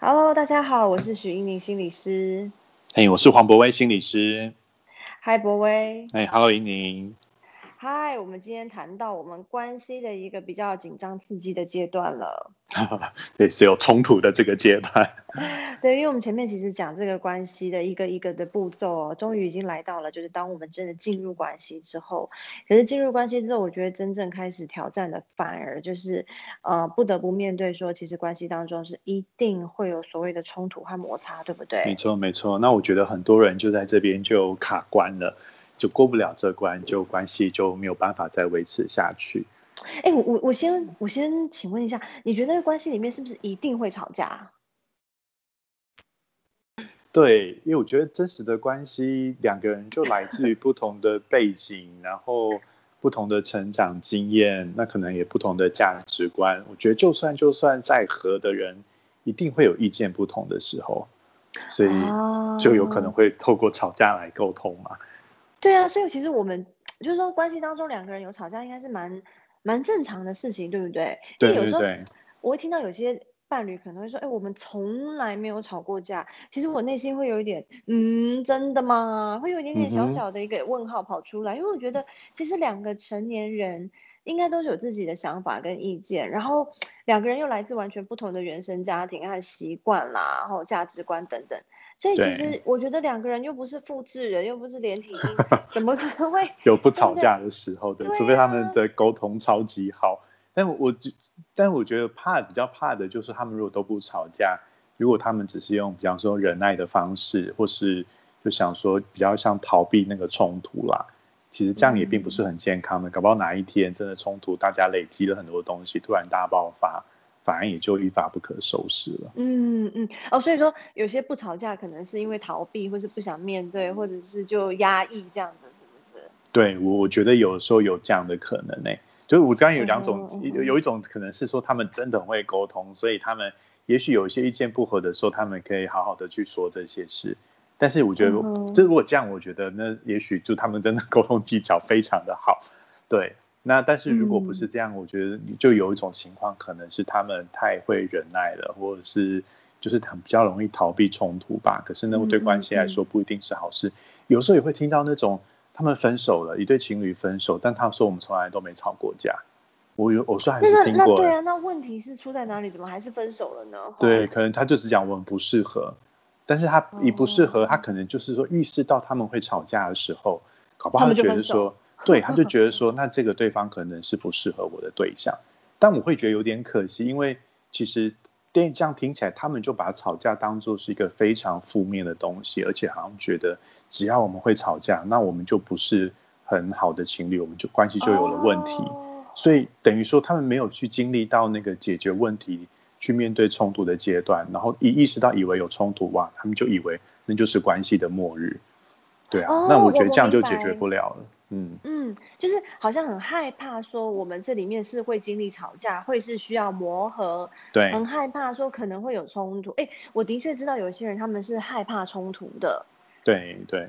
Hello，大家好，我是许英宁心理师。嘿，我是黄博威心理师。嗨，博威。哎，Hello，英宁。嗨，我们今天谈到我们关系的一个比较紧张刺激的阶段了。对，是有冲突的这个阶段。对，因为我们前面其实讲这个关系的一个一个的步骤，终于已经来到了，就是当我们真的进入关系之后，可是进入关系之后，我觉得真正开始挑战的，反而就是呃，不得不面对说，其实关系当中是一定会有所谓的冲突和摩擦，对不对？没错，没错。那我觉得很多人就在这边就卡关了。就过不了这关，就关系就没有办法再维持下去。哎，我我我先我先请问一下，你觉得关系里面是不是一定会吵架？对，因为我觉得真实的关系，两个人就来自于不同的背景，然后不同的成长经验，那可能也不同的价值观。我觉得就算就算再合的人，一定会有意见不同的时候，所以就有可能会透过吵架来沟通嘛。对啊，所以其实我们就是说，关系当中两个人有吵架，应该是蛮蛮正常的事情，对不对？对对对。我会听到有些伴侣可能会说：“哎，我们从来没有吵过架。”其实我内心会有一点，嗯，真的吗？会有一点点小小的一个问号跑出来，因为我觉得其实两个成年人应该都是有自己的想法跟意见，然后两个人又来自完全不同的原生家庭和习惯啦，然后价值观等等。所以其实我觉得两个人又不是复制人，又不是连体 婴，怎么可能会 有不吵架的时候？对，除非他们的沟通超级好。但我就，但我觉得怕比较怕的就是他们如果都不吵架，如果他们只是用比方说忍耐的方式，或是就想说比较像逃避那个冲突啦，其实这样也并不是很健康的。搞不好哪一天真的冲突，大家累积了很多东西，突然大爆发。反而也就一发不可收拾了。嗯嗯哦，所以说有些不吵架，可能是因为逃避，或是不想面对，或者是就压抑这样子，是不是？对，我我觉得有时候有这样的可能呢。就是我刚刚有两种，有有一种可能是说他们真的很会沟通，所以他们也许有一些意见不合的时候，他们可以好好的去说这些事。但是我觉得，这如果这样，我觉得那也许就他们真的 沟通技巧非常的好，对。那但是如果不是这样，我觉得就有一种情况，可能是他们太会忍耐了，或者是就是很比较容易逃避冲突吧。可是呢，对关系来说不一定是好事。有时候也会听到那种他们分手了，一对情侣分手，但他说我们从来都没吵过架。我有我说还是听过。对啊，那问题是出在哪里？怎么还是分手了呢？对，可能他就是讲我们不适合，但是他一不适合，他可能就是说预示到他们会吵架的时候，搞不好他觉得说。对，他就觉得说，那这个对方可能是不适合我的对象，但我会觉得有点可惜，因为其实电影这样听起来，他们就把吵架当做是一个非常负面的东西，而且好像觉得只要我们会吵架，那我们就不是很好的情侣，我们就关系就有了问题。所以等于说，他们没有去经历到那个解决问题、去面对冲突的阶段，然后一意识到以为有冲突哇，他们就以为那就是关系的末日。对啊，那我觉得这样就解决不了了。嗯嗯，就是好像很害怕说我们这里面是会经历吵架，会是需要磨合，对，很害怕说可能会有冲突。哎，我的确知道有些人他们是害怕冲突的，对对，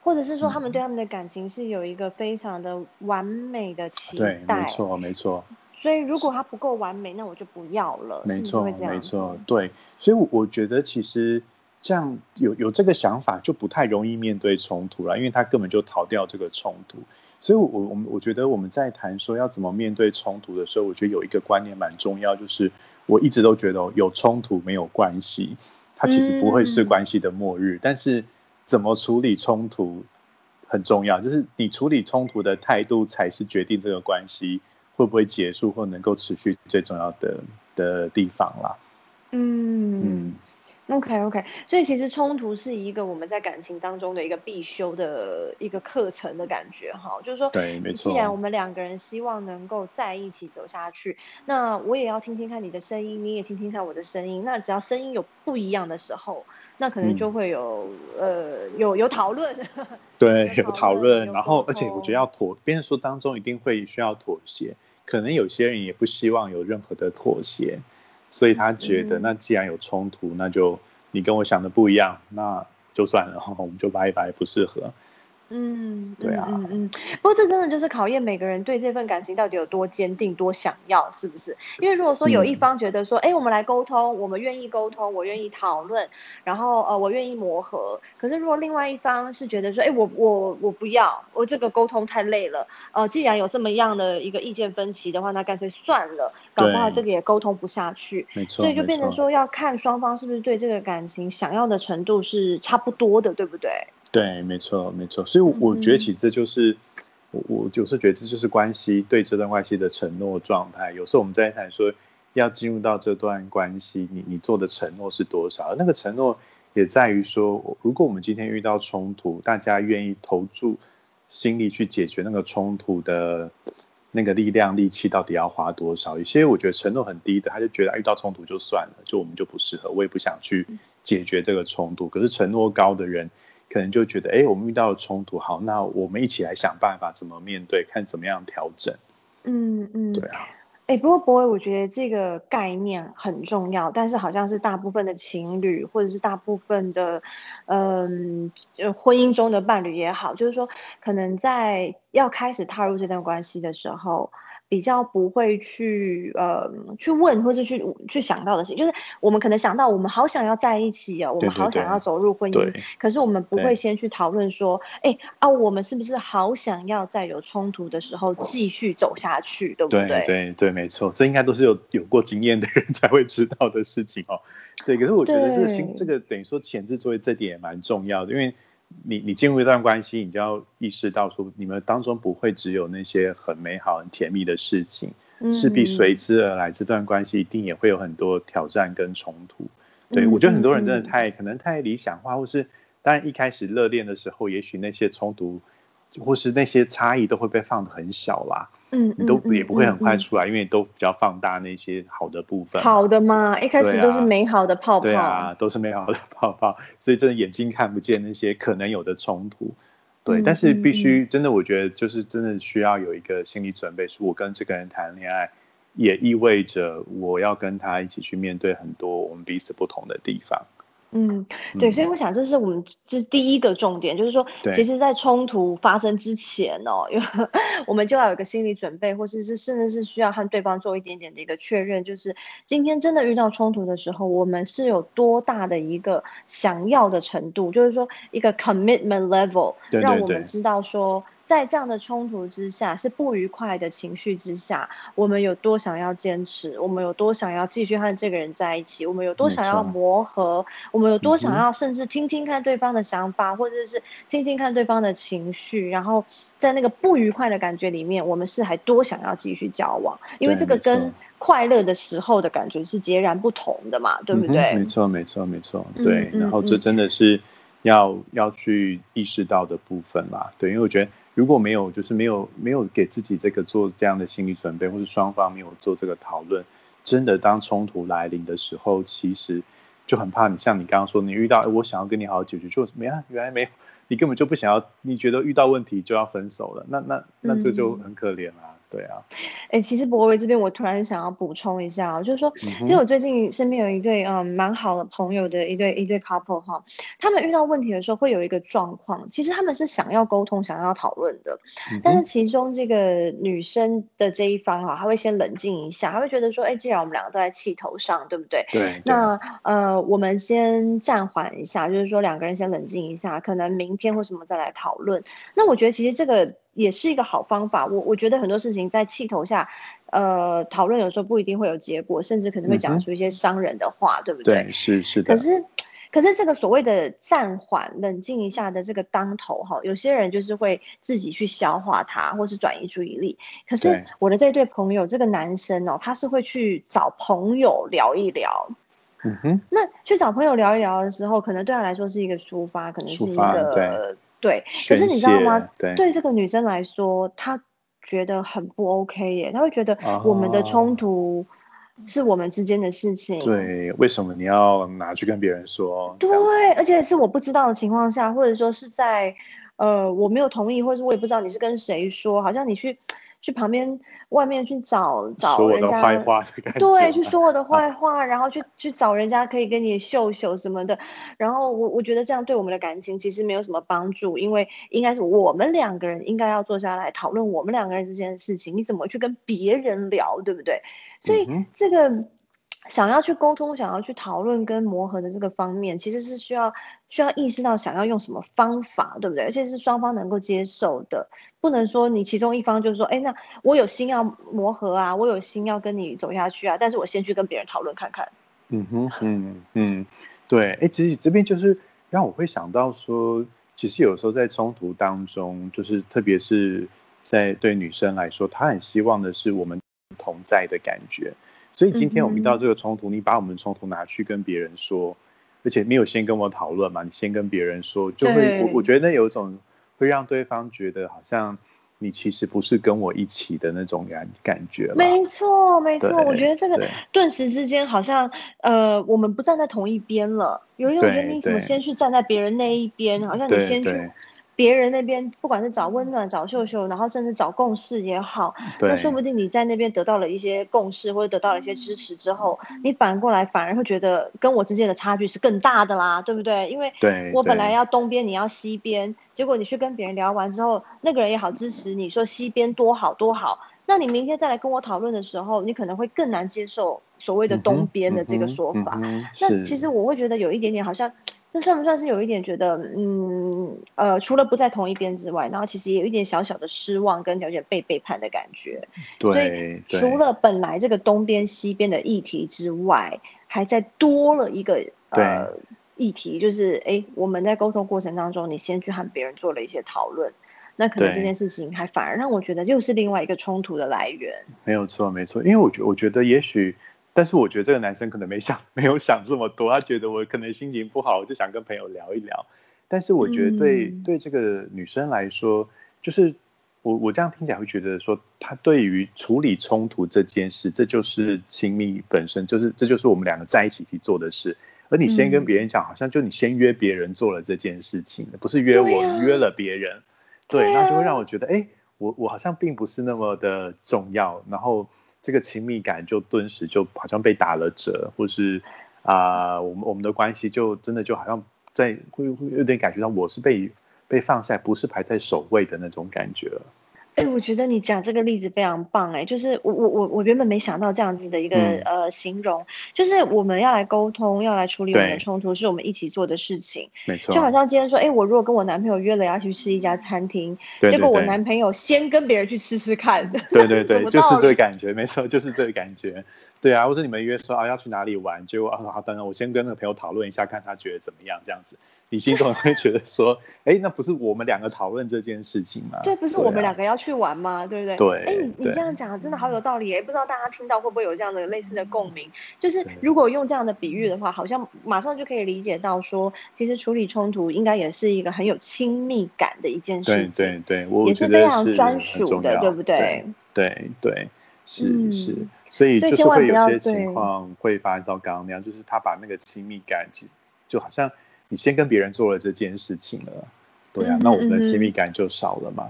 或者是说他们对他们的感情是有一个非常的完美的期待，没错没错。所以如果他不够完美，那我就不要了，没错没错，对。所以我觉得其实。这样有有这个想法就不太容易面对冲突了，因为他根本就逃掉这个冲突。所以，我我们我觉得我们在谈说要怎么面对冲突的时候，我觉得有一个观念蛮重要，就是我一直都觉得有冲突没有关系，它其实不会是关系的末日。但是怎么处理冲突很重要，就是你处理冲突的态度才是决定这个关系会不会结束或能够持续最重要的的地方啦。嗯嗯。OK OK，所以其实冲突是一个我们在感情当中的一个必修的一个课程的感觉哈，就是说，对，没错。既然我们两个人希望能够在一起走下去，那我也要听听看你的声音，你也听听看我的声音。那只要声音有不一样的时候，那可能就会有呃有有讨论，对，有讨论。然后，而且我觉得要妥，别人说当中一定会需要妥协，可能有些人也不希望有任何的妥协。所以他觉得，那既然有冲突，那就你跟我想的不一样，那就算了，我们就拜拜，不适合。嗯，对啊，嗯嗯。不过这真的就是考验每个人对这份感情到底有多坚定、多想要，是不是？因为如果说有一方觉得说，哎，我们来沟通，我们愿意沟通，我愿意讨论，然后呃，我愿意磨合。可是如果另外一方是觉得说，哎，我我我不要，我这个沟通太累了。呃，既然有这么样的一个意见分歧的话，那干脆算了，搞不好这个也沟通不下去。没错，所以就变成说要看双方是不是对这个感情想要的程度是差不多的，对不对？对，没错，没错。所以我觉得，其实这就是我，我有时候觉得这就是关系对这段关系的承诺状态。有时候我们在谈说要进入到这段关系，你你做的承诺是多少？那个承诺也在于说，如果我们今天遇到冲突，大家愿意投注心力去解决那个冲突的那个力量、力气，到底要花多少？有些我觉得承诺很低的，他就觉得遇到冲突就算了，就我们就不适合，我也不想去解决这个冲突。可是承诺高的人。可能就觉得，哎，我们遇到了冲突，好，那我们一起来想办法怎么面对，看怎么样调整。嗯嗯，对啊。哎，不过博伟，我觉得这个概念很重要，但是好像是大部分的情侣，或者是大部分的，嗯，婚姻中的伴侣也好，就是说，可能在要开始踏入这段关系的时候。比较不会去呃去问或是去去想到的事情，就是我们可能想到我们好想要在一起哦，我们好想要走入婚姻，可是我们不会先去讨论说，哎啊，我们是不是好想要在有冲突的时候继续走下去，对不对？对对对，没错，这应该都是有有过经验的人 才会知道的事情哦。对，可是我觉得这个心这个等于说前置作业这点也蛮重要的，因为。你你进入一段关系，你就要意识到说，你们当中不会只有那些很美好、很甜蜜的事情，势必随之而来，这段关系一定也会有很多挑战跟冲突。对我觉得很多人真的太可能太理想化，或是当然一开始热恋的时候，也许那些冲突或是那些差异都会被放的很小啦。嗯，你都也不会很快出来，因为都比较放大那些好的部分。好的嘛，一开始都是美好的泡泡。对啊，都是美好的泡泡，所以真的眼睛看不见那些可能有的冲突。对，但是必须真的，我觉得就是真的需要有一个心理准备，是我跟这个人谈恋爱，也意味着我要跟他一起去面对很多我们彼此不同的地方。嗯，对，所以我想这是我们这第一个重点，就是说，其实，在冲突发生之前哦，因为 我们就要有一个心理准备，或者是甚至是需要和对方做一点点的一个确认，就是今天真的遇到冲突的时候，我们是有多大的一个想要的程度，就是说一个 commitment level，让我们知道说。在这样的冲突之下，是不愉快的情绪之下，我们有多想要坚持，我们有多想要继续和这个人在一起，我们有多想要磨合，我们有多想要甚至听听看对方的想法，或者是听听看对方的情绪，然后在那个不愉快的感觉里面，我们是还多想要继续交往，因为这个跟快乐的时候的感觉是截然不同的嘛，对不对？没错，没错，没错，对。然后这真的是要要去意识到的部分啦，对，因为我觉得。如果没有，就是没有没有给自己这个做这样的心理准备，或是双方没有做这个讨论，真的当冲突来临的时候，其实就很怕你。像你刚刚说，你遇到我想要跟你好好解决，就没啊，原来没有，你根本就不想要，你觉得遇到问题就要分手了，那那那这就很可怜啊。对啊，哎，其实博维这边我突然想要补充一下，就是说，其实我最近身边有一对嗯蛮好的朋友的一对一对 couple 哈，他们遇到问题的时候会有一个状况，其实他们是想要沟通、想要讨论的，但是其中这个女生的这一方哈，她会先冷静一下，她会觉得说，哎，既然我们两个都在气头上，对不对？对。那呃，我们先暂缓一下，就是说两个人先冷静一下，可能明天或什么再来讨论。那我觉得其实这个。也是一个好方法。我我觉得很多事情在气头下，呃，讨论有时候不一定会有结果，甚至可能会讲出一些伤人的话，对不对？对，是是的。可是，可是这个所谓的暂缓、冷静一下的这个当头哈，有些人就是会自己去消化它，或是转移注意力。可是我的这对朋友，这个男生哦，他是会去找朋友聊一聊。嗯哼。那去找朋友聊一聊的时候，可能对他来说是一个抒发，可能是一个。对，可是你知道吗？对对这个女生来说，她觉得很不 OK 耶。她会觉得我们的冲突是我们之间的事情。对，为什么你要拿去跟别人说？对，而且是我不知道的情况下，或者说是在呃我没有同意，或者是我也不知道你是跟谁说，好像你去。去旁边外面去找找人家坏话的感觉，对，去说我的 坏话，然后去去找人家可以跟你秀秀什么的。然后我我觉得这样对我们的感情其实没有什么帮助，因为应该是我们两个人应该要坐下来讨论我们两个人之间的事情，你怎么去跟别人聊，对不对？所以这个。想要去沟通，想要去讨论跟磨合的这个方面，其实是需要需要意识到想要用什么方法，对不对？而且是双方能够接受的，不能说你其中一方就是说，哎，那我有心要磨合啊，我有心要跟你走下去啊，但是我先去跟别人讨论看看。嗯哼，嗯嗯，对，哎，其实这边就是让我会想到说，其实有时候在冲突当中，就是特别是在对女生来说，她很希望的是我们同在的感觉。所以今天我们遇到这个冲突，你把我们的冲突拿去跟别人说，而且没有先跟我讨论嘛，你先跟别人说，就会我我觉得有一种会让对方觉得好像你其实不是跟我一起的那种感感觉。没错，没错，我觉得这个顿时之间好像呃，我们不站在同一边了。有一种觉得你怎么先去站在别人那一边，好像你先去。别人那边不管是找温暖、找秀秀，然后甚至找共识也好，那说不定你在那边得到了一些共识，或者得到了一些支持之后，你反过来反而会觉得跟我之间的差距是更大的啦，对不对？因为我本来要东边，你要西边，结果你去跟别人聊完之后，那个人也好支持你说西边多好多好，那你明天再来跟我讨论的时候，你可能会更难接受所谓的东边的这个说法。那其实我会觉得有一点点好像。那算不算是有一点觉得，嗯，呃，除了不在同一边之外，然后其实也有一点小小的失望，跟有点被背叛的感觉。对，除了本来这个东边西边的议题之外，还在多了一个呃议题，就是哎，我们在沟通过程当中，你先去和别人做了一些讨论，那可能这件事情还反而让我觉得又是另外一个冲突的来源。没有错，没错，因为我觉我觉得也许。但是我觉得这个男生可能没想 没有想这么多，他觉得我可能心情不好，我就想跟朋友聊一聊。但是我觉得对对这个女生来说，就是我我这样听起来会觉得说，她对于处理冲突这件事，这就是亲密本身，就是这就是我们两个在一起去做的事。而你先跟别人讲，好像就你先约别人做了这件事情，不是约我约了别人，对，那就会让我觉得，哎，我我好像并不是那么的重要，然后。这个亲密感就顿时就好像被打了折，或是啊，我们我们的关系就真的就好像在会会有点感觉到我是被被放下，不是排在首位的那种感觉。哎，我觉得你讲这个例子非常棒哎，就是我我我我原本没想到这样子的一个呃形容，就是我们要来沟通，要来处理我们的冲突，是我们一起做的事情，没错。就好像今天说，哎，我如果跟我男朋友约了要去吃一家餐厅，结果我男朋友先跟别人去吃吃看，对对对，就是这个感觉，没错，就是这个感觉。对啊，或者你们约说啊要去哪里玩，结果啊好，等等，我先跟那个朋友讨论一下，看他觉得怎么样，这样子。你心中会觉得说，哎，那不是我们两个讨论这件事情吗？对，不是我们两个要去玩吗？对不对？对。哎，你你这样讲真的好有道理哎，不知道大家听到会不会有这样的类似的共鸣？就是如果用这样的比喻的话，好像马上就可以理解到说，其实处理冲突应该也是一个很有亲密感的一件事情，对对对，也是非常专属的，对不对？对对，是是，所以就是会有些情况会发生到刚刚那样，就是他把那个亲密感，其实就好像。你先跟别人做了这件事情了，对啊，那我们的亲密感就少了嘛？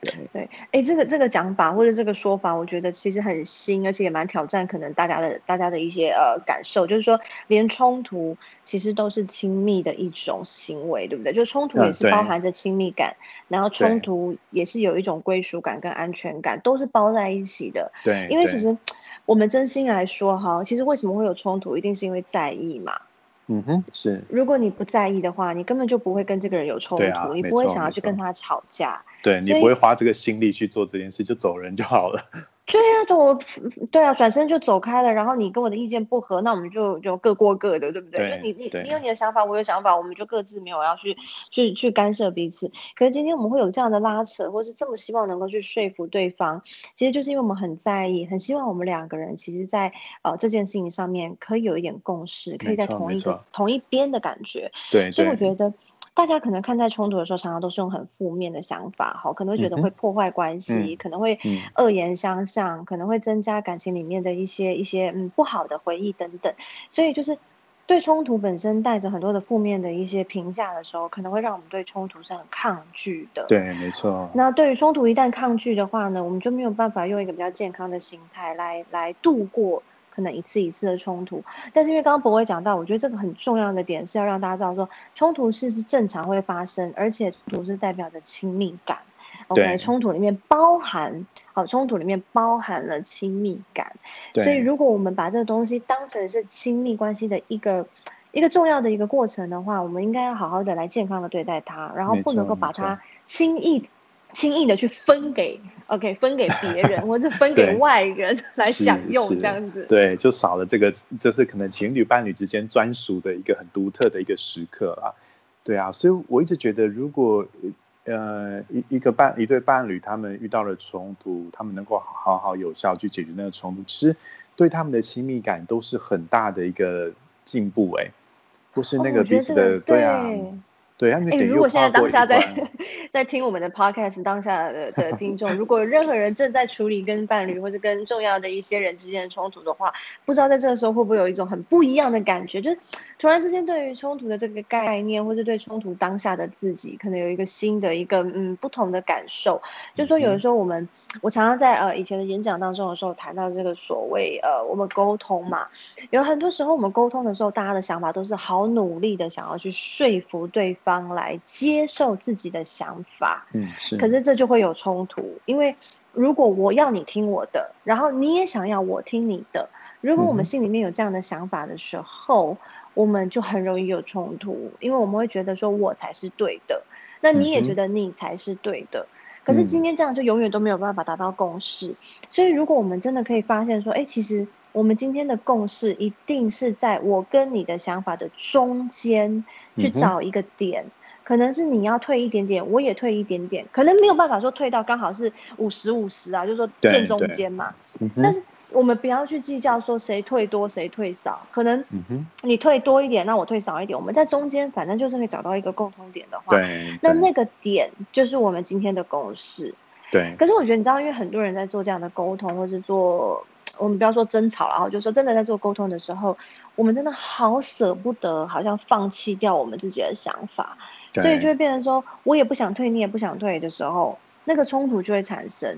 对对，哎，这个这个讲法或者这个说法，我觉得其实很新，而且也蛮挑战可能大家的大家的一些呃感受，就是说连冲突其实都是亲密的一种行为，对不对？就冲突也是包含着亲密感，然后冲突也是有一种归属感跟安全感，都是包在一起的。对，因为其实我们真心来说哈，其实为什么会有冲突，一定是因为在意嘛。嗯哼，是。如果你不在意的话，你根本就不会跟这个人有冲突，你不会想要去跟他吵架。对你不会花这个心力去做这件事，就走人就好了。对啊，走，对啊，转身就走开了。然后你跟我的意见不合，那我们就就各过各的，对不对？因为你你你有你的想法，我有想法，我们就各自没有要去去去干涉彼此。可是今天我们会有这样的拉扯，或是这么希望能够去说服对方，其实就是因为我们很在意，很希望我们两个人其实，在呃这件事情上面可以有一点共识，可以在同一个同一边的感觉。对，所以我觉得。大家可能看待冲突的时候，常常都是用很负面的想法，哈，可能会觉得会破坏关系，可能会恶言相向，可能会增加感情里面的一些一些嗯不好的回忆等等。所以就是对冲突本身带着很多的负面的一些评价的时候，可能会让我们对冲突是很抗拒的。对，没错。那对于冲突一旦抗拒的话呢，我们就没有办法用一个比较健康的心态来来度过可能一次一次的冲突。但是因为刚刚博伟讲到，我觉得这个很重要的点是要让大家知道说，冲突是是正常会发生，而且冲突是代表着亲密感。OK，冲突里面包含好，冲突里面包含了亲密感。所以如果我们把这个东西当成是亲密关系的一个一个重要的一个过程的话，我们应该要好好的来健康的对待它，然后不能够把它轻易轻易的去分给 OK 分给别人，或者分给外人来享用这样子。对，就少了这个，就是可能情侣伴侣之间专属的一个很独特的一个时刻啊。对啊，所以我一直觉得如果。呃，一一个伴一对伴侣，他们遇到了冲突，他们能够好好有效去解决那个冲突，其实对他们的亲密感都是很大的一个进步，哎，或是那个彼此的对啊。对，哎，如果现在当下在 在听我们的 podcast，当下的的听众，如果任何人正在处理跟伴侣或者跟重要的一些人之间的冲突的话，不知道在这个时候会不会有一种很不一样的感觉，就是突然之间对于冲突的这个概念，或者对冲突当下的自己，可能有一个新的一个嗯不同的感受。就是说，有的时候我们我常常在呃以前的演讲当中的时候谈到这个所谓呃我们沟通嘛，有很多时候我们沟通的时候，大家的想法都是好努力的想要去说服对。方来接受自己的想法，嗯，是。可是这就会有冲突，因为如果我要你听我的，然后你也想要我听你的，如果我们心里面有这样的想法的时候，我们就很容易有冲突，因为我们会觉得说我才是对的，那你也觉得你才是对的。可是今天这样就永远都没有办法达到共识。所以如果我们真的可以发现说，哎，其实我们今天的共识一定是在我跟你的想法的中间。去找一个点，可能是你要退一点点，我也退一点点，可能没有办法说退到刚好是五十五十啊，就是说正中间嘛。但是我们不要去计较说谁退多谁退少，可能你退多一点，那我退少一点，我们在中间反正就是会找到一个共同点的话，那那个点就是我们今天的共识。对。可是我觉得你知道，因为很多人在做这样的沟通，或是做我们不要说争吵然后，就说真的在做沟通的时候。我们真的好舍不得，好像放弃掉我们自己的想法，所以就会变成说，我也不想退，你也不想退的时候，那个冲突就会产生。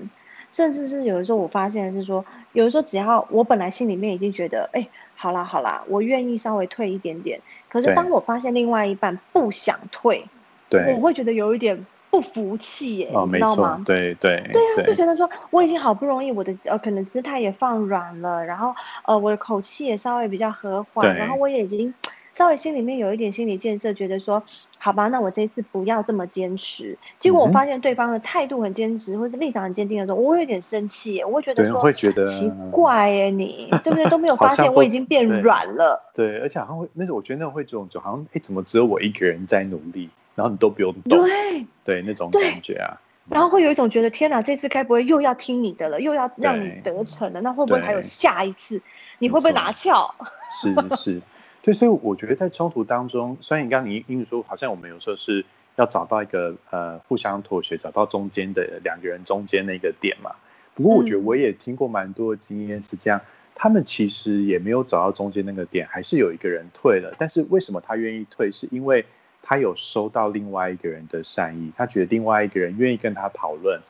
甚至是有的时候，我发现是说，有的时候只要我本来心里面已经觉得，哎，好啦好啦，我愿意稍微退一点点。可是当我发现另外一半不想退，对，我会觉得有一点。不服气耶，你知道吗？对对对啊，就觉得说我已经好不容易，我的呃可能姿态也放软了，然后呃我的口气也稍微比较和缓，然后我也已经稍微心里面有一点心理建设，觉得说好吧，那我这次不要这么坚持。结果我发现对方的态度很坚持，或是立场很坚定的时候，我会有点生气，我会觉得说会觉得奇怪耶，你对不对？都没有 发现我已经变软了。对，而且好像会，那时候我觉得那种会这种，就好像哎，怎么只有我一个人在努力？然后你都不用动，对对，那种感觉啊。然后会有一种觉得，天哪，这次该不会又要听你的了，又要让你得逞了？那会不会还有下一次？你会不会拿翘？是是，对，所以我觉得在冲突当中，虽然你刚刚你英语说，好像我们有时候是要找到一个呃互相妥协，找到中间的两个人中间那个点嘛。不过我觉得我也听过蛮多的经验是这样，他们其实也没有找到中间那个点，还是有一个人退了。但是为什么他愿意退？是因为他有收到另外一个人的善意，他觉得另外一个人愿意跟他讨论，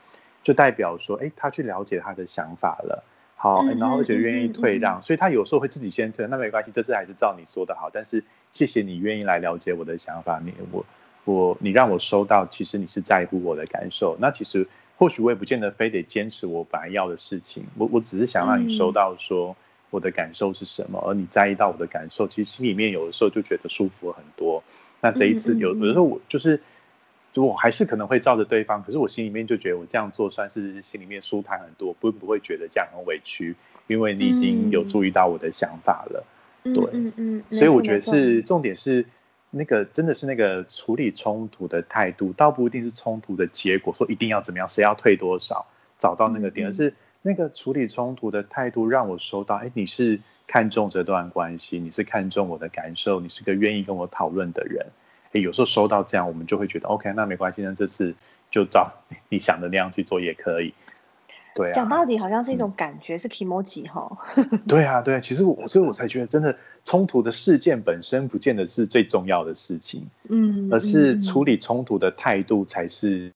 就代表说，哎，他去了解他的想法了。好，然后而且愿意退让，所以他有时候会自己先退，那没关系，这次还是照你说的好。但是谢谢你愿意来了解我的想法，你我我你让我收到，其实你是在乎我的感受。那其实或许我也不见得非得坚持我本来要的事情，我我只是想让你收到说我的感受是什么，而你在意到我的感受，其实心里面有的时候就觉得舒服很多。那这一次有有的时候我就是，就我还是可能会照着对方，可是我心里面就觉得我这样做算是心里面舒坦很多，不不会觉得这样很委屈，因为你已经有注意到我的想法了，对，嗯嗯，所以我觉得是重点是那个真的是那个处理冲突的态度，倒不一定是冲突的结果，说一定要怎么样，谁要退多少，找到那个点，而是那个处理冲突的态度让我收到，哎，你是。看重这段关系，你是看重我的感受，你是个愿意跟我讨论的人。诶，有时候收到这样，我们就会觉得 OK，那没关系，那这次就照 你想的那样去做也可以。对啊，讲到底好像是一种感觉，是 emoji 哈。对啊，对啊，其实我所以我才觉得，真的冲突的事件本身不见得是最重要的事情，嗯，而是处理冲突的态度才是。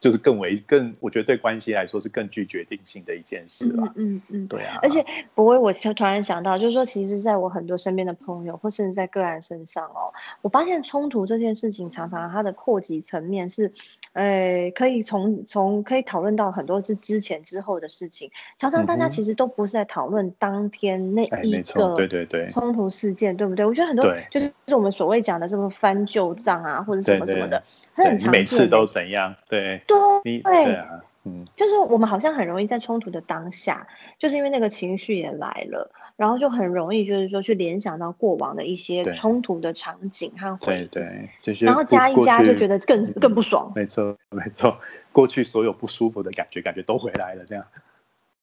就是更为更，我觉得对关系来说是更具决定性的一件事了。嗯嗯嗯，对啊。而且，不会，我突然想到，就是说，其实在我很多身边的朋友，或甚至在个案身上哦，我发现冲突这件事情，常常它的扩及层面是，呃，可以从从可以讨论到很多是之前之后的事情。常常大家其实都不是在讨论当天那一个对对对冲突事件，对不对？我觉得很多就是就是我们所谓讲的什么翻旧账啊，或者什么什么的，它很常见。每次都怎样？对。对，对啊，嗯，就是我们好像很容易在冲突的当下，就是因为那个情绪也来了，然后就很容易就是说去联想到过往的一些冲突的场景和回忆，对，就是然后加一加就觉得更更不爽。没错，没错，过去所有不舒服的感觉，感觉都回来了，这样。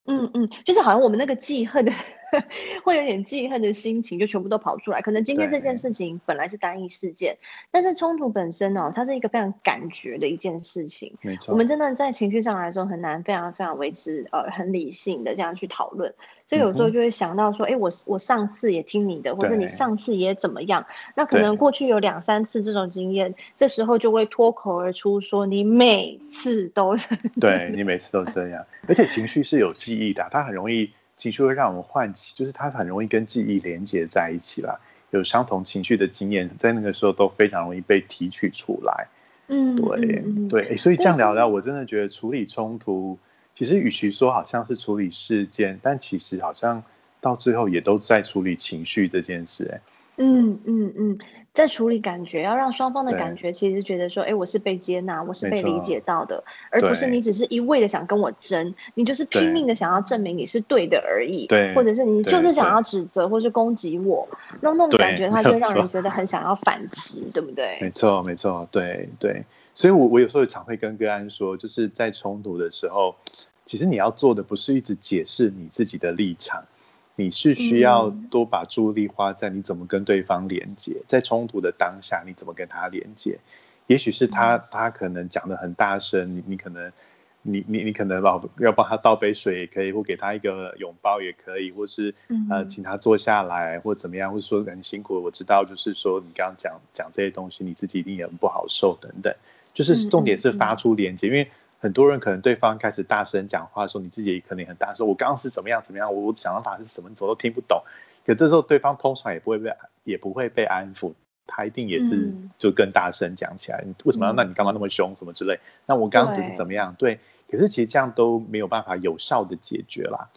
嗯嗯，就是好像我们那个记恨的，会有点记恨的心情，就全部都跑出来。可能今天这件事情本来是单一事件，但是冲突本身哦，它是一个非常感觉的一件事情。没错，我们真的在情绪上来说很难非常非常维持呃很理性的这样去讨论。所以有时候就会想到说，哎，我我上次也听你的，或者你上次也怎么样？那可能过去有两三次这种经验，这时候就会脱口而出说，你每次都对你每次都这样，而且情绪是有记忆的，它很容易情绪会让我们唤起，就是它很容易跟记忆连接在一起啦。有相同情绪的经验，在那个时候都非常容易被提取出来。嗯，对对，所以这样聊聊，我真的觉得处理冲突。其实，与其说好像是处理事件，但其实好像到最后也都在处理情绪这件事。哎，嗯嗯嗯，在处理感觉，要让双方的感觉其实觉得说，哎，我是被接纳，我是被理解到的，而不是你只是一味的想跟我争，你就是拼命的想要证明你是对的而已。对，或者是你就是想要指责或是攻击我，那那种感觉，它就让人觉得很想要反击，对不对？没错，没错，对对。所以，我我有时候常会跟个安说，就是在冲突的时候。其实你要做的不是一直解释你自己的立场，你是需要多把注意力花在你怎么跟对方连接，在冲突的当下你怎么跟他连接。也许是他他可能讲的很大声，你你可能你你你可能老要帮他倒杯水也可以，或给他一个拥抱也可以，或是呃请他坐下来或怎么样，或者说很辛苦，我知道就是说你刚刚讲讲这些东西，你自己一定也很不好受等等。就是重点是发出连接，因为。很多人可能对方开始大声讲话，说你自己也可能很大声，我刚刚是怎么样怎么样，我我想要法是什么，你怎么都听不懂。可这时候对方通常也不会被也不会被安抚，他一定也是就更大声讲起来。你为什么要？那你干嘛那么凶？什么之类？那我刚刚只是怎么样？对。可是其实这样都没有办法有效的解决啦。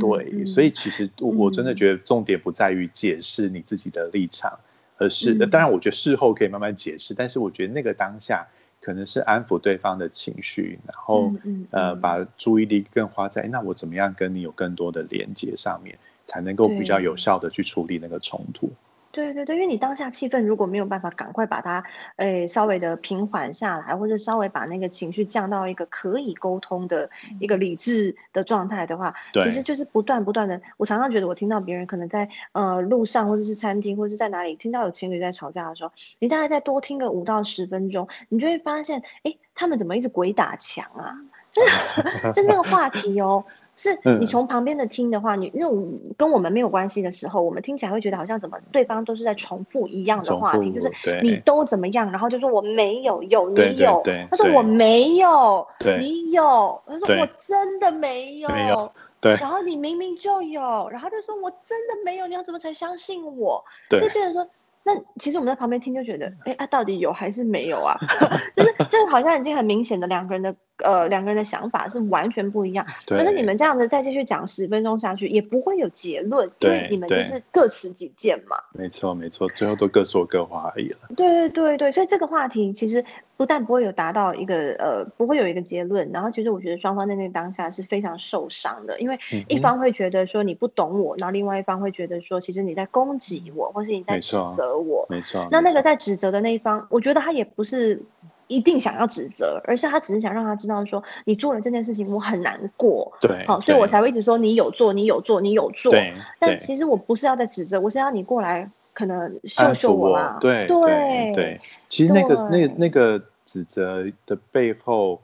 对。所以其实我我真的觉得重点不在于解释你自己的立场，而是当然我觉得事后可以慢慢解释，但是我觉得那个当下。可能是安抚对方的情绪，然后呃，把注意力更花在那我怎么样跟你有更多的连接上面，才能够比较有效的去处理那个冲突。对对对，因为你当下气氛如果没有办法赶快把它，诶稍微的平缓下来，或者稍微把那个情绪降到一个可以沟通的一个理智的状态的话，其实就是不断不断的。我常常觉得，我听到别人可能在呃路上或者是餐厅或者是在哪里听到有情侣在吵架的时候，你大概再多听个五到十分钟，你就会发现，哎，他们怎么一直鬼打墙啊？就是就那个话题哦。是你从旁边的听的话，你因为跟我们没有关系的时候，我们听起来会觉得好像怎么对方都是在重复一样的话题，就是你都怎么样，然后就说我没有，有你有，他说我没有，你有，他说我真的没有，对，然后你明明就有，然后就说我真的没有，你要怎么才相信我？就变成说。那其实我们在旁边听就觉得，哎，啊，到底有还是没有啊？就是这个好像已经很明显的两个人的呃两个人的想法是完全不一样。可是你们这样子再继续讲十分钟下去，也不会有结论，因为你们就是各持己见嘛。没错没错，最后都各说各话而已了。对对对对，所以这个话题其实。不但不会有达到一个呃，不会有一个结论，然后其实我觉得双方在那个当下是非常受伤的，因为一方会觉得说你不懂我，然后另外一方会觉得说其实你在攻击我，或是你在指责我，没错。那那个在指责的那一方，我觉得他也不是一定想要指责，而是他只是想让他知道说你做了这件事情，我很难过，对，好，所以我才会一直说你有做，你有做，你有做。对，但其实我不是要在指责，我是要你过来可能秀秀我啊，对对对。其实那个那那个。指责的背后，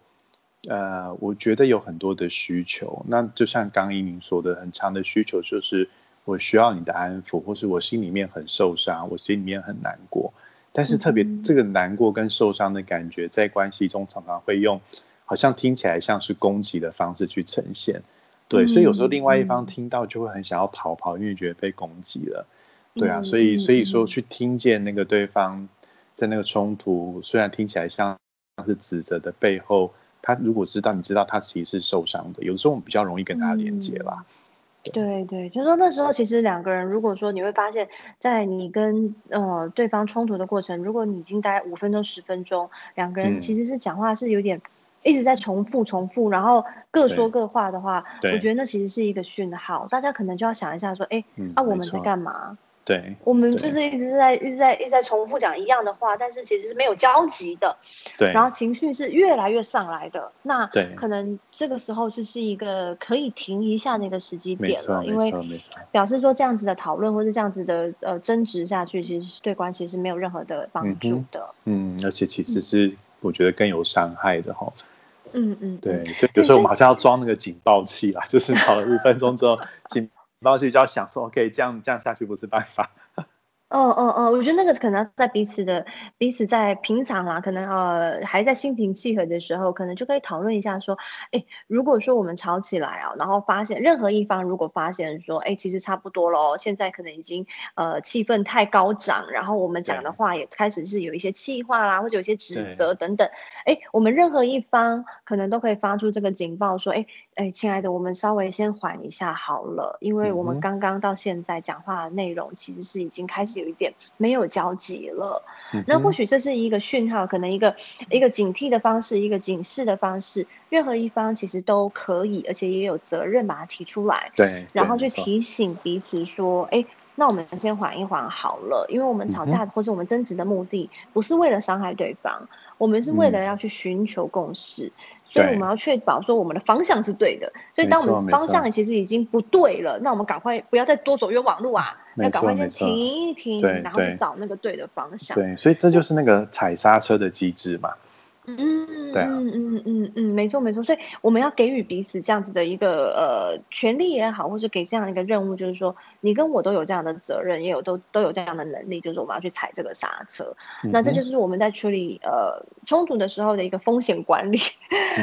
呃，我觉得有很多的需求。那就像刚一鸣说的，很长的需求就是我需要你的安抚，或是我心里面很受伤，我心里面很难过。但是特别这个难过跟受伤的感觉，在关系中常常会用好像听起来像是攻击的方式去呈现。对，所以有时候另外一方听到就会很想要逃跑，因为觉得被攻击了。对啊，所以所以说去听见那个对方在那个冲突，虽然听起来像是指责的背后，他如果知道你知道他其实是受伤的，有时候我们比较容易跟他连接啦。对对，就是说那时候其实两个人，如果说你会发现，在你跟呃对方冲突的过程，如果你已经待五分钟十分钟，两个人其实是讲话是有点一直在重复重复，然后各说各话的话，我觉得那其实是一个讯号，大家可能就要想一下说，哎，啊我们在干嘛？对，我们就是一直在一直在一直在重复讲一样的话，但是其实是没有交集的。对，然后情绪是越来越上来的。那对，可能这个时候就是一个可以停一下那个时机点了，因为表示说这样子的讨论或者这样子的呃争执下去，其实是对关系是没有任何的帮助的。嗯，而且其实是我觉得更有伤害的哈。嗯嗯，对，所以有时候我们好像要装那个警报器啦，就是吵了五分钟之后 警。然后就要想说，OK，这样这样下去不是办法。嗯嗯嗯，我觉得那个可能在彼此的彼此在平常啊，可能呃还在心平气和的时候，可能就可以讨论一下说，哎，如果说我们吵起来啊，然后发现任何一方如果发现说，哎，其实差不多喽，现在可能已经呃气氛太高涨，然后我们讲的话也开始是有一些气话啦，或者有些指责等等，哎，我们任何一方可能都可以发出这个警报说，哎哎，亲爱的，我们稍微先缓一下好了，因为我们刚刚到现在讲话的内容其实是已经开始。有一点没有交集了，那或许这是一个讯号，可能一个一个警惕的方式，一个警示的方式。任何一方其实都可以，而且也有责任把它提出来，对，然后去提醒彼此说：“哎，那我们先缓一缓好了，因为我们吵架或者我们争执的目的不是为了伤害对方，我们是为了要去寻求共识。”所以我们要确保说我们的方向是对的，所以当我们方向其实已经不对了，那我们赶快不要再多走冤枉路啊，要赶快先停一停，然后去找那个对的方向。对，所以这就是那个踩刹车的机制嘛。嗯，对，嗯嗯嗯嗯，没错没错，所以我们要给予彼此这样子的一个呃权利也好，或者给这样一个任务，就是说你跟我都有这样的责任，也有都都有这样的能力，就是我们要去踩这个刹车。那这就是我们在处理呃冲突的时候的一个风险管理，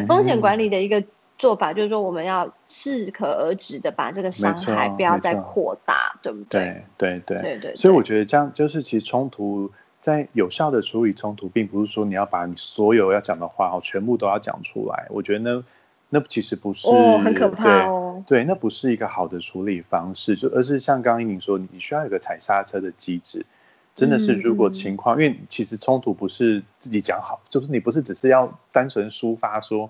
风险管理的一个做法，就是说我们要适可而止的把这个伤害不要再扩大，对不对？对对对对。所以我觉得这样就是其实冲突。在有效的处理冲突，并不是说你要把你所有要讲的话哦，全部都要讲出来。我觉得那那其实不是哦很可怕哦。对，那不是一个好的处理方式，就而是像刚刚英说，你需要一个踩刹车的机制。真的是，如果情况，因为其实冲突不是自己讲好，就是你不是只是要单纯抒发说。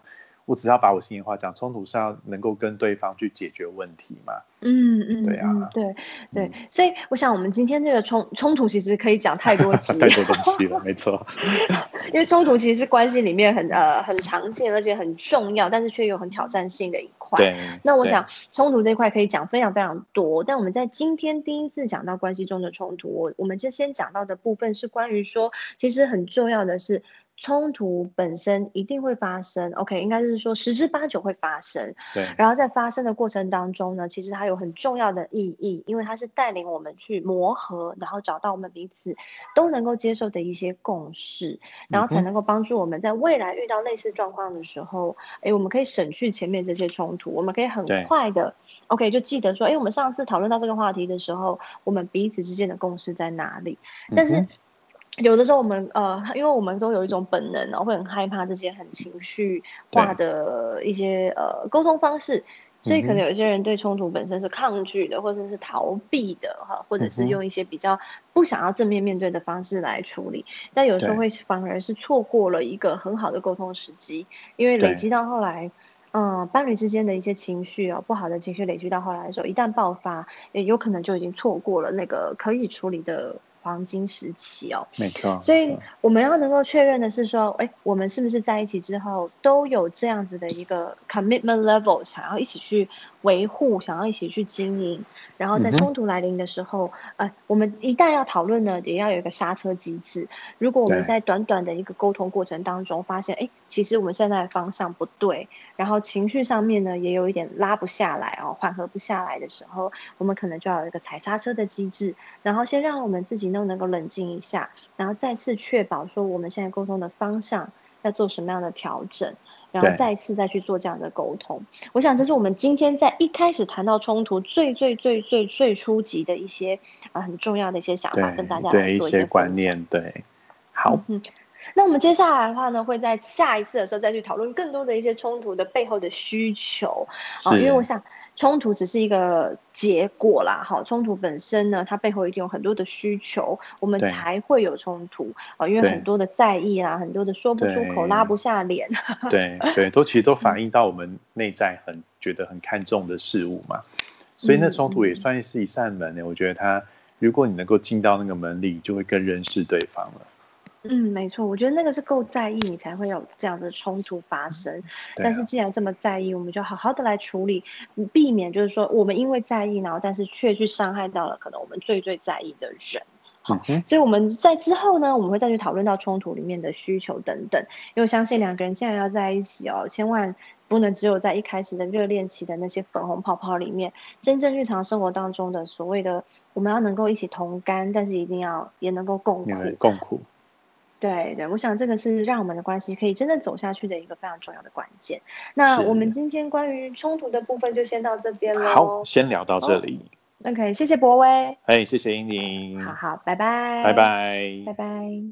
我只要把我心里话讲，冲突是要能够跟对方去解决问题嘛？嗯嗯，对啊，对对，所以我想我们今天这个冲冲突其实可以讲太多集，太多东西了，没错。因为冲突其实是关系里面很呃很常见而且很重要，但是却又很挑战性的一块。对，那我想冲突这块可以讲非常非常多，但我们在今天第一次讲到关系中的冲突，我我们就先讲到的部分是关于说，其实很重要的是。冲突本身一定会发生，OK，应该就是说十之八九会发生。对，然后在发生的过程当中呢，其实它有很重要的意义，因为它是带领我们去磨合，然后找到我们彼此都能够接受的一些共识，然后才能够帮助我们在未来遇到类似状况的时候，哎，我们可以省去前面这些冲突，我们可以很快的，OK，就记得说，哎，我们上次讨论到这个话题的时候，我们彼此之间的共识在哪里？但是。有的时候我们呃，因为我们都有一种本能然后，会很害怕这些很情绪化的一些呃沟通方式，所以可能有些人对冲突本身是抗拒的，或者是逃避的哈，或者是用一些比较不想要正面面对的方式来处理，但有时候会反而是错过了一个很好的沟通时机，因为累积到后来，嗯，伴侣之间的一些情绪啊，不好的情绪累积到后来的时候，一旦爆发，也有可能就已经错过了那个可以处理的。黄金时期哦，没错。所以我们要能够确认的是说，哎，我们是不是在一起之后都有这样子的一个 commitment level，想要一起去维护，想要一起去经营。然后在冲突来临的时候，呃，我们一旦要讨论呢，也要有一个刹车机制。如果我们在短短的一个沟通过程当中发现，哎，其实我们现在的方向不对，然后情绪上面呢也有一点拉不下来哦，缓和不下来的时候，我们可能就要有一个踩刹车的机制，然后先让我们自己都能够冷静一下，然后再次确保说我们现在沟通的方向要做什么样的调整。然后再次再去做这样的沟通，我想这是我们今天在一开始谈到冲突最最最最最初级的一些啊很重要的一些想法，跟大家来做一些观念。对，好。那我们接下来的话呢，会在下一次的时候再去讨论更多的一些冲突的背后的需求。啊，因为我想。冲突只是一个结果啦，好，冲突本身呢，它背后一定有很多的需求，我们才会有冲突。啊，因为很多的在意啊，很多的说不出口、拉不下脸，对对，都其实都反映到我们内在很觉得很看重的事物嘛，所以那冲突也算是一扇门呢。我觉得它，如果你能够进到那个门里，就会更认识对方了。嗯，没错，我觉得那个是够在意，你才会有这样的冲突发生。但是既然这么在意，我们就好好的来处理，避免就是说我们因为在意，然后但是却去伤害到了可能我们最最在意的人。好，所以我们在之后呢，我们会再去讨论到冲突里面的需求等等。因为我相信两个人既然要在一起哦，千万不能只有在一开始的热恋期的那些粉红泡泡里面，真正日常生活当中的所谓的我们要能够一起同甘，但是一定要也能够共苦，共苦。对对，我想这个是让我们的关系可以真正走下去的一个非常重要的关键。那我们今天关于冲突的部分就先到这边喽。好，先聊到这里。OK，谢谢博威。哎，谢谢英宁。好好，拜拜。拜拜。拜拜。